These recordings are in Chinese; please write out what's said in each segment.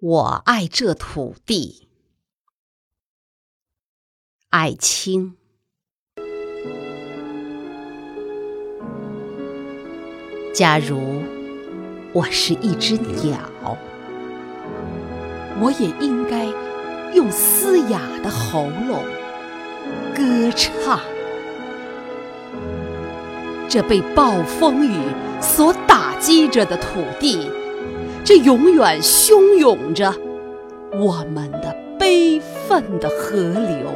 我爱这土地，爱卿。假如我是一只鸟，我也应该用嘶哑的喉咙歌唱。这被暴风雨所打击着的土地，这永远汹涌着我们的悲愤的河流，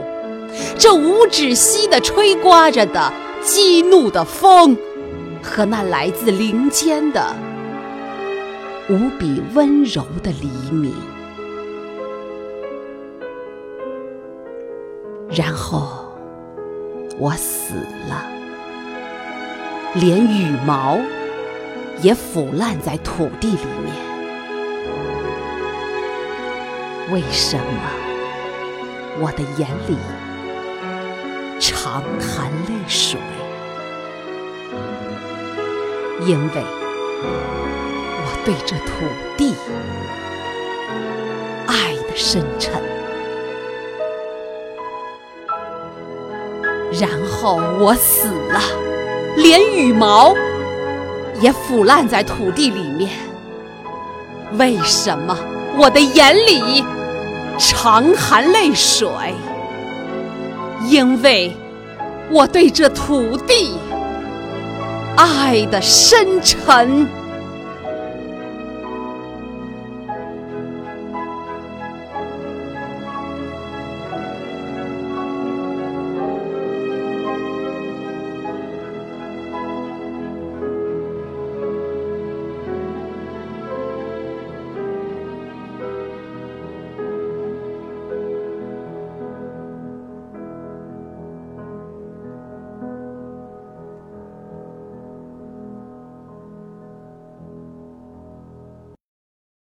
这无止息的吹刮着的激怒的风，和那来自林间的无比温柔的黎明。然后我死了。连羽毛也腐烂在土地里面。为什么我的眼里常含泪水？因为我对这土地爱的深沉。然后我死了。连羽毛也腐烂在土地里面。为什么我的眼里常含泪水？因为我对这土地爱的深沉。